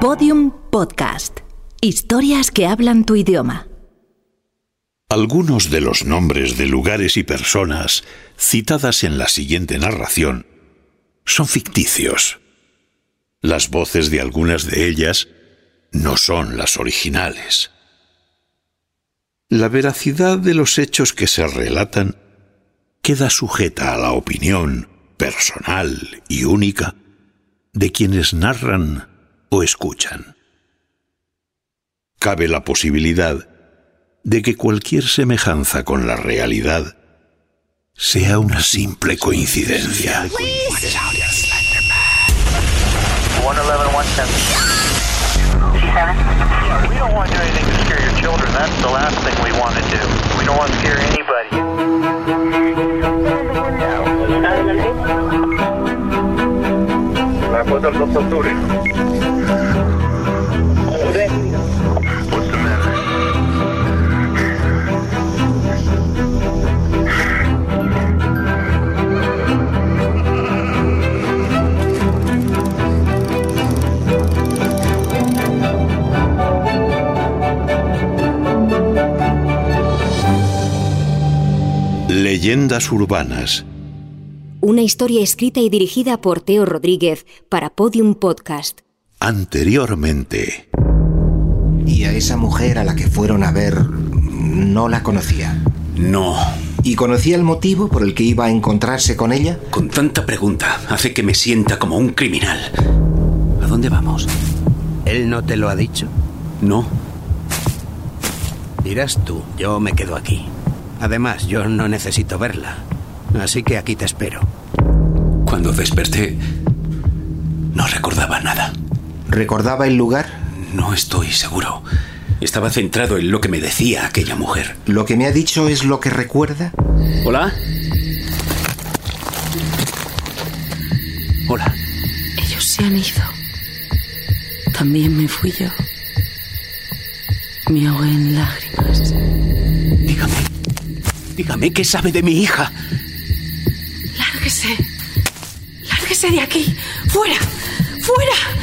Podium Podcast. Historias que hablan tu idioma. Algunos de los nombres de lugares y personas citadas en la siguiente narración son ficticios. Las voces de algunas de ellas no son las originales. La veracidad de los hechos que se relatan queda sujeta a la opinión personal y única de quienes narran o escuchan. Cabe la posibilidad de que cualquier semejanza con la realidad sea una simple coincidencia. We don't want to do anything to scare your children. That's the last thing we want to do. We don't want to scare anybody. La al consultorio. Leyendas urbanas. Una historia escrita y dirigida por Teo Rodríguez para Podium Podcast. Anteriormente. Y a esa mujer a la que fueron a ver no la conocía. No. ¿Y conocía el motivo por el que iba a encontrarse con ella? Con tanta pregunta hace que me sienta como un criminal. ¿A dónde vamos? ¿Él no te lo ha dicho? No. Dirás tú, yo me quedo aquí. Además, yo no necesito verla. Así que aquí te espero. Cuando desperté, no recordaba nada. ¿Recordaba el lugar? No estoy seguro. Estaba centrado en lo que me decía aquella mujer. ¿Lo que me ha dicho es lo que recuerda? ¿Hola? Hola. Ellos se han ido. También me fui yo. Me ahogué en lágrimas. Dígame. Dígame qué sabe de mi hija. Lárguese. Lárguese de aquí. Fuera. Fuera.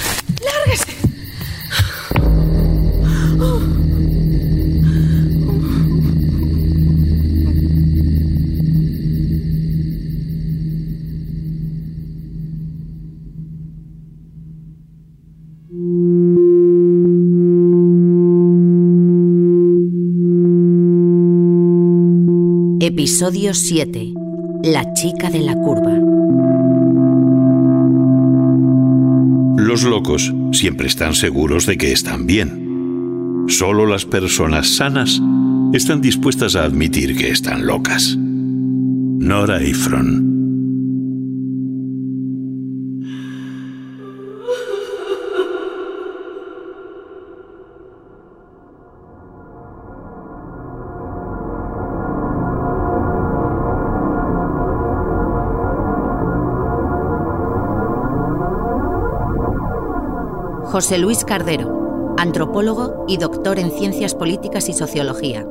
Episodio 7. La chica de la curva. Los locos siempre están seguros de que están bien. Solo las personas sanas están dispuestas a admitir que están locas. Nora Ephron. José Luis Cardero, antropólogo y doctor en ciencias políticas y sociología.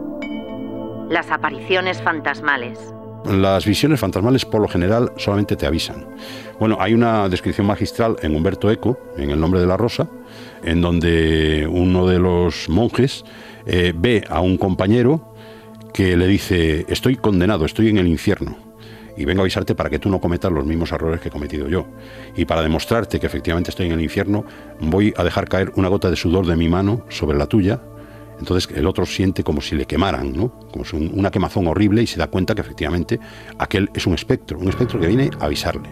Las apariciones fantasmales. Las visiones fantasmales por lo general solamente te avisan. Bueno, hay una descripción magistral en Humberto Eco, en El nombre de la rosa, en donde uno de los monjes eh, ve a un compañero que le dice, estoy condenado, estoy en el infierno y vengo a avisarte para que tú no cometas los mismos errores que he cometido yo. Y para demostrarte que efectivamente estoy en el infierno, voy a dejar caer una gota de sudor de mi mano sobre la tuya. Entonces el otro siente como si le quemaran, ¿no? Como si un- una quemazón horrible y se da cuenta que efectivamente aquel es un espectro, un espectro que viene a avisarle.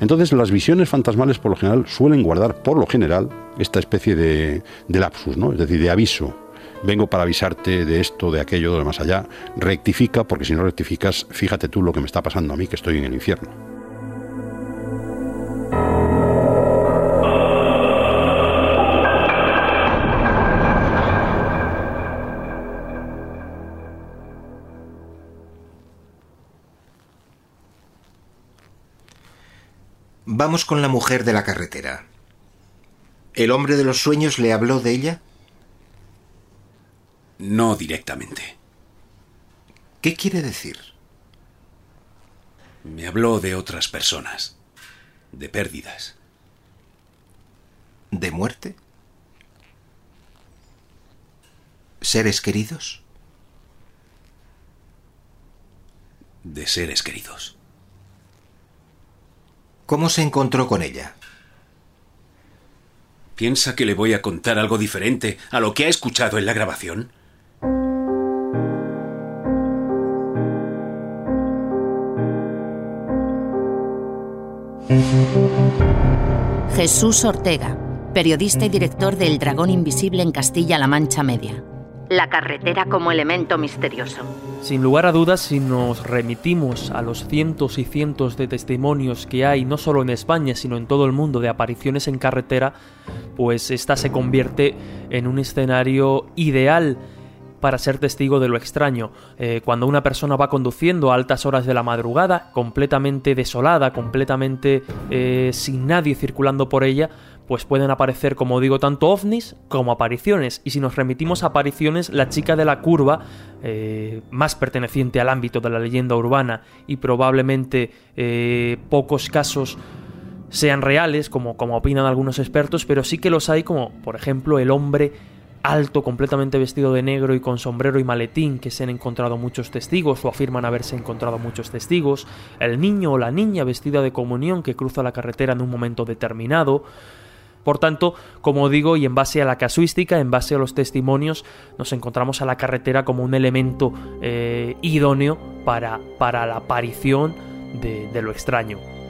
Entonces las visiones fantasmales por lo general suelen guardar por lo general esta especie de, de lapsus, ¿no? Es decir, de aviso. Vengo para avisarte de esto, de aquello, de lo más allá. Rectifica, porque si no rectificas, fíjate tú lo que me está pasando a mí, que estoy en el infierno. Vamos con la mujer de la carretera. ¿El hombre de los sueños le habló de ella? No directamente. ¿Qué quiere decir? Me habló de otras personas, de pérdidas. ¿De muerte? seres queridos? De seres queridos. ¿Cómo se encontró con ella? ¿Piensa que le voy a contar algo diferente a lo que ha escuchado en la grabación? Jesús Ortega, periodista y director de El Dragón Invisible en Castilla-La Mancha Media. La carretera como elemento misterioso. Sin lugar a dudas, si nos remitimos a los cientos y cientos de testimonios que hay no solo en España, sino en todo el mundo de apariciones en carretera, pues esta se convierte en un escenario ideal para ser testigo de lo extraño. Eh, cuando una persona va conduciendo a altas horas de la madrugada, completamente desolada, completamente eh, sin nadie circulando por ella, pues pueden aparecer, como digo, tanto ovnis como apariciones. Y si nos remitimos a apariciones, la chica de la curva, eh, más perteneciente al ámbito de la leyenda urbana y probablemente pocos casos sean reales, como, como opinan algunos expertos, pero sí que los hay, como por ejemplo el hombre alto, completamente vestido de negro y con sombrero y maletín, que se han encontrado muchos testigos o afirman haberse encontrado muchos testigos, el niño o la niña vestida de comunión que cruza la carretera en un momento determinado. Por tanto, como digo, y en base a la casuística, en base a los testimonios, nos encontramos a la carretera como un elemento eh, idóneo para, para la aparición de, de lo extraño.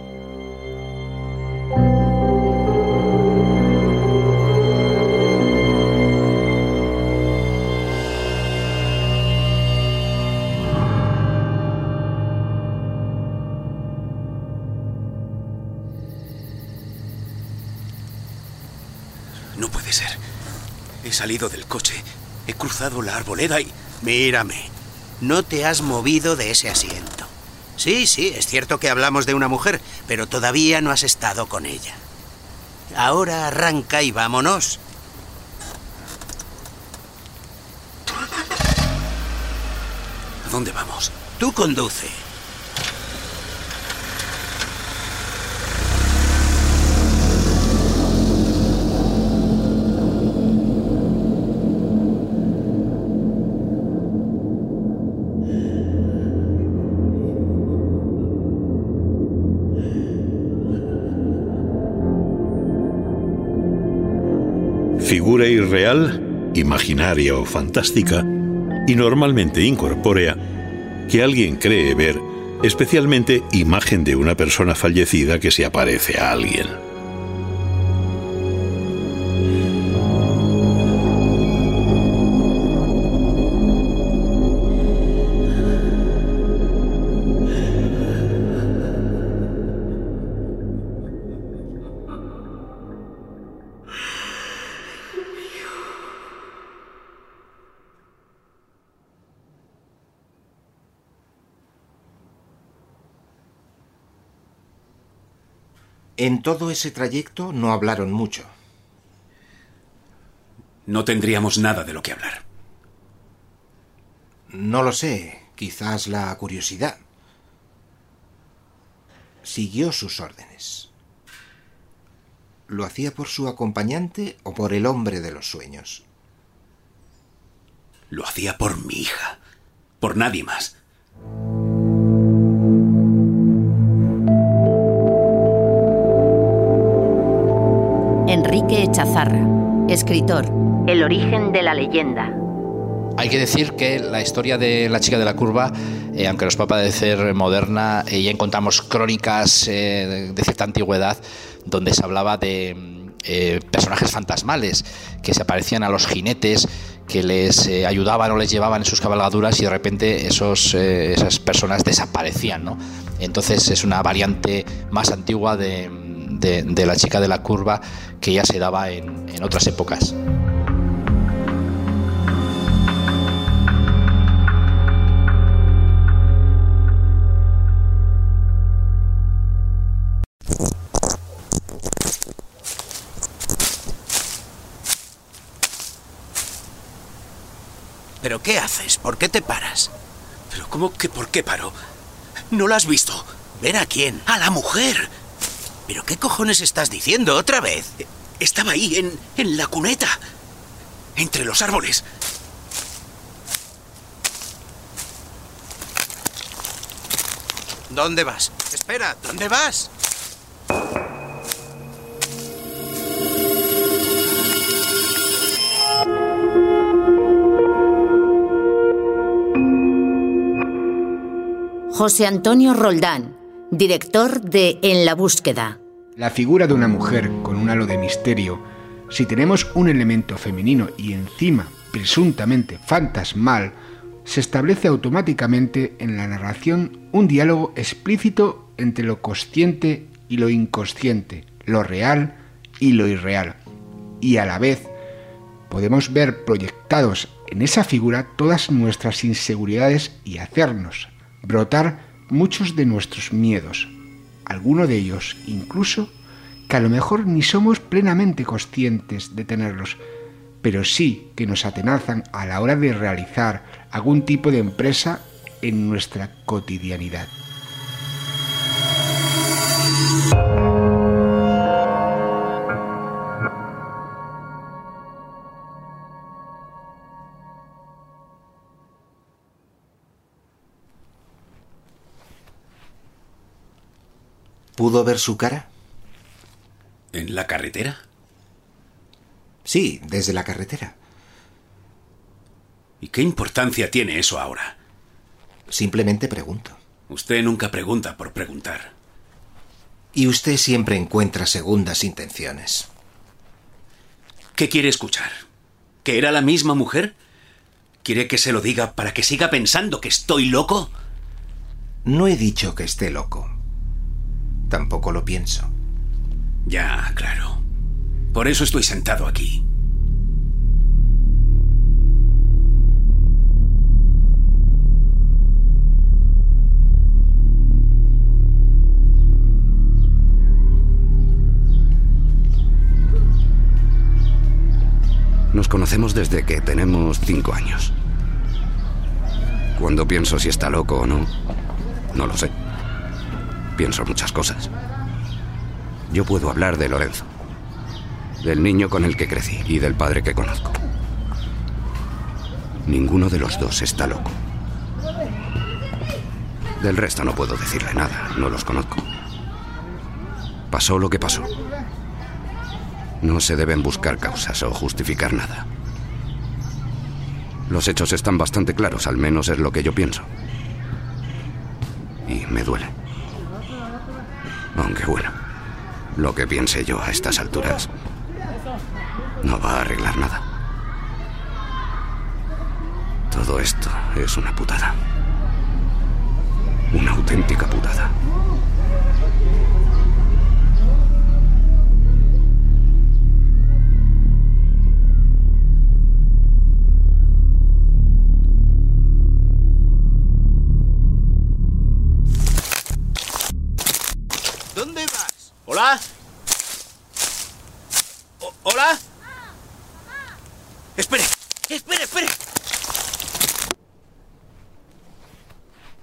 Salido del coche, he cruzado la arboleda y... Mírame, no te has movido de ese asiento. Sí, sí, es cierto que hablamos de una mujer, pero todavía no has estado con ella. Ahora arranca y vámonos. ¿A dónde vamos? Tú conduce. Figura irreal, imaginaria o fantástica, y normalmente incorpórea, que alguien cree ver, especialmente imagen de una persona fallecida que se aparece a alguien. En todo ese trayecto no hablaron mucho. No tendríamos nada de lo que hablar. No lo sé, quizás la curiosidad. Siguió sus órdenes. ¿Lo hacía por su acompañante o por el hombre de los sueños? Lo hacía por mi hija, por nadie más. Enrique Echazarra, escritor. El origen de la leyenda. Hay que decir que la historia de la chica de la curva, eh, aunque nos pueda parecer moderna, eh, ya encontramos crónicas eh, de cierta antigüedad donde se hablaba de eh, personajes fantasmales que se aparecían a los jinetes, que les eh, ayudaban o les llevaban en sus cabalgaduras y de repente esos, eh, esas personas desaparecían. ¿no? Entonces es una variante más antigua de, de- la chica de la curva que ya se daba en, en otras épocas. ¿Pero qué haces? ¿Por qué te paras? ¿Pero cómo que por qué paro? ¿No la has visto? ¿Ver a quién? A la mujer. ¿Pero qué cojones estás diciendo otra vez? Estaba ahí, en, en la cuneta. Entre los árboles. ¿Dónde vas? Espera, ¿dónde vas? José Antonio Roldán, director de En la Búsqueda. La figura de una mujer con un halo de misterio, si tenemos un elemento femenino y encima presuntamente fantasmal, se establece automáticamente en la narración un diálogo explícito entre lo consciente y lo inconsciente, lo real y lo irreal. Y a la vez podemos ver proyectados en esa figura todas nuestras inseguridades y hacernos brotar muchos de nuestros miedos, alguno de ellos incluso que a lo mejor ni somos plenamente conscientes de tenerlos, pero sí que nos atenazan a la hora de realizar algún tipo de empresa en nuestra cotidianidad. ¿Pudo ver su cara? ¿En la carretera? Sí, desde la carretera. ¿Y qué importancia tiene eso ahora? Simplemente pregunto. Usted nunca pregunta por preguntar. Y usted siempre encuentra segundas intenciones. ¿Qué quiere escuchar? ¿Que era la misma mujer? ¿Quiere que se lo diga para que siga pensando que estoy loco? No he dicho que esté loco. Tampoco lo pienso. Ya, claro. Por eso estoy sentado aquí. Nos conocemos desde que tenemos cinco años. Cuando pienso si está loco o no, no lo sé. Pienso muchas cosas. Yo puedo hablar de Lorenzo, del niño con el que crecí y del padre que conozco. Ninguno de los dos está loco. Del resto no puedo decirle nada, no los conozco. Pasó lo que pasó. No se deben buscar causas o justificar nada. Los hechos están bastante claros, al menos es lo que yo pienso. Y me duele. Aunque bueno, lo que piense yo a estas alturas no va a arreglar nada. Todo esto es una putada. Una auténtica putada. ¿Hola? O- ¿Hola? Espere, espere, espere.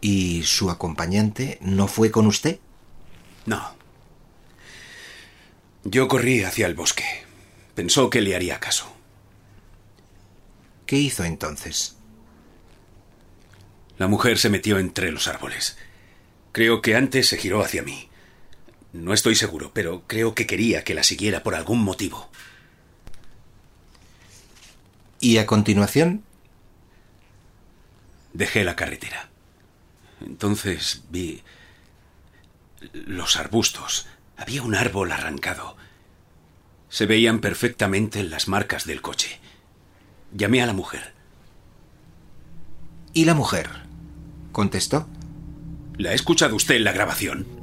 ¿Y su acompañante no fue con usted? No. Yo corrí hacia el bosque. Pensó que le haría caso. ¿Qué hizo entonces? La mujer se metió entre los árboles. Creo que antes se giró hacia mí. No estoy seguro, pero creo que quería que la siguiera por algún motivo. ¿Y a continuación? Dejé la carretera. Entonces vi los arbustos. Había un árbol arrancado. Se veían perfectamente las marcas del coche. Llamé a la mujer. ¿Y la mujer? ¿Contestó? ¿La ha escuchado usted en la grabación?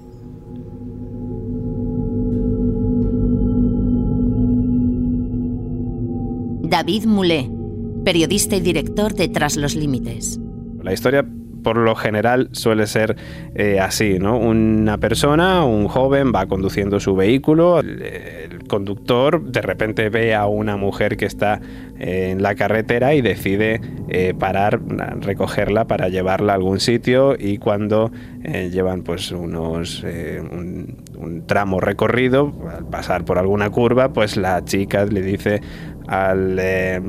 David Moulet, periodista y director de Tras los Límites. La historia por lo general suele ser eh, así, ¿no? Una persona, un joven, va conduciendo su vehículo, el, conductor de repente ve a una mujer que está eh, en la carretera y decide eh, parar, recogerla para llevarla a algún sitio y cuando llevan pues unos un, un tramo recorrido, al pasar por alguna curva, pues la chica le dice al, eh,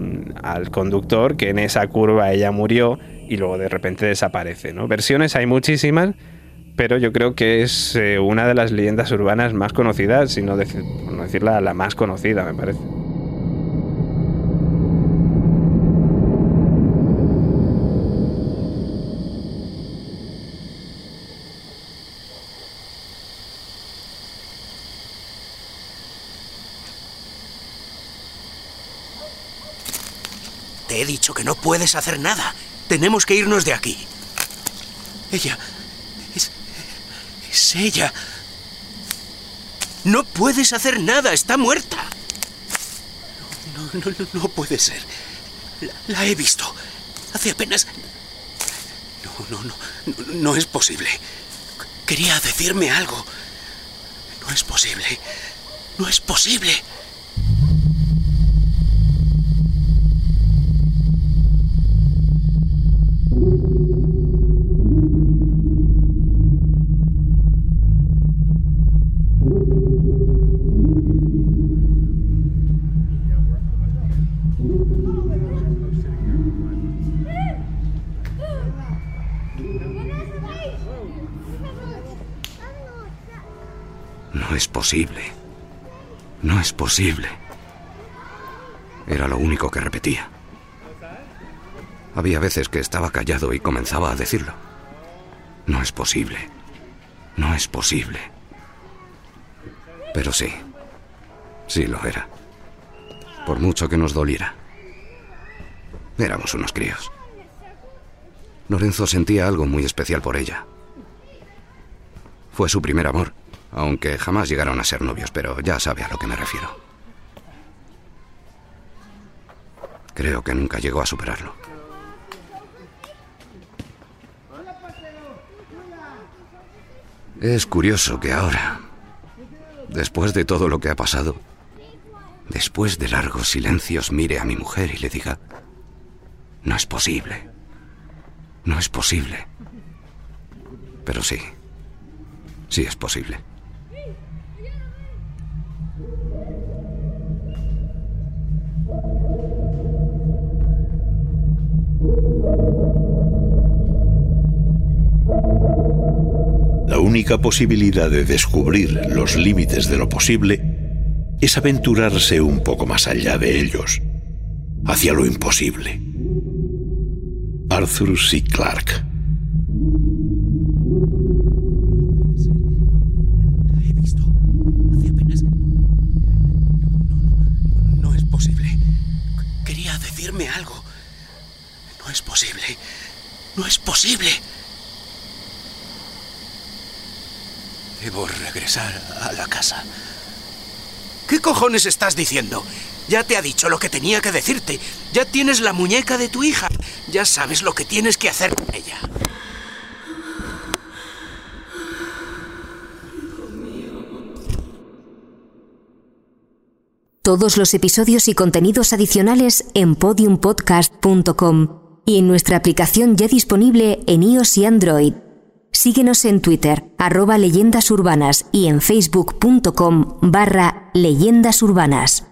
al conductor que en esa curva ella murió y luego de repente desaparece. ¿no? Versiones hay muchísimas, pero yo creo que es eh, una de las leyendas urbanas más conocidas, si no, decir, no decirla la más conocida, me parece. He dicho que no puedes hacer nada. Tenemos que irnos de aquí. Ella. Es. Es ella. No puedes hacer nada. Está muerta. No, no, no, no puede ser. La, la he visto. Hace apenas. No, no, no. No, no es posible. Quería decirme algo. No es posible. No es posible. Posible. No es posible. Era lo único que repetía. Había veces que estaba callado y comenzaba a decirlo. No es posible. No es posible. Pero sí. Sí lo era. Por mucho que nos doliera. Éramos unos críos. Lorenzo sentía algo muy especial por ella. Fue su primer amor, aunque jamás llegaron a ser novios, pero ya sabe a lo que me refiero. Creo que nunca llegó a superarlo. Es curioso que ahora, después de todo lo que ha pasado, después de largos silencios, mire a mi mujer y le diga, no es posible, no es posible. Pero sí, sí es posible. Única posibilidad de descubrir los límites de lo posible es aventurarse un poco más allá de ellos, hacia lo imposible. Arthur C. Clarke La. No, es posible. No es posible. No es posible. Debo regresar a la casa. ¿Qué cojones estás diciendo? Ya te ha dicho lo que tenía que decirte. Ya tienes la muñeca de tu hija. Ya sabes lo que tienes que hacer con ella. Todos los episodios y contenidos adicionales en podiumpodcast.com y en nuestra aplicación ya disponible en iOS y Android. Síguenos en Twitter, arroba leyendas urbanas y en facebook.com barra leyendas urbanas.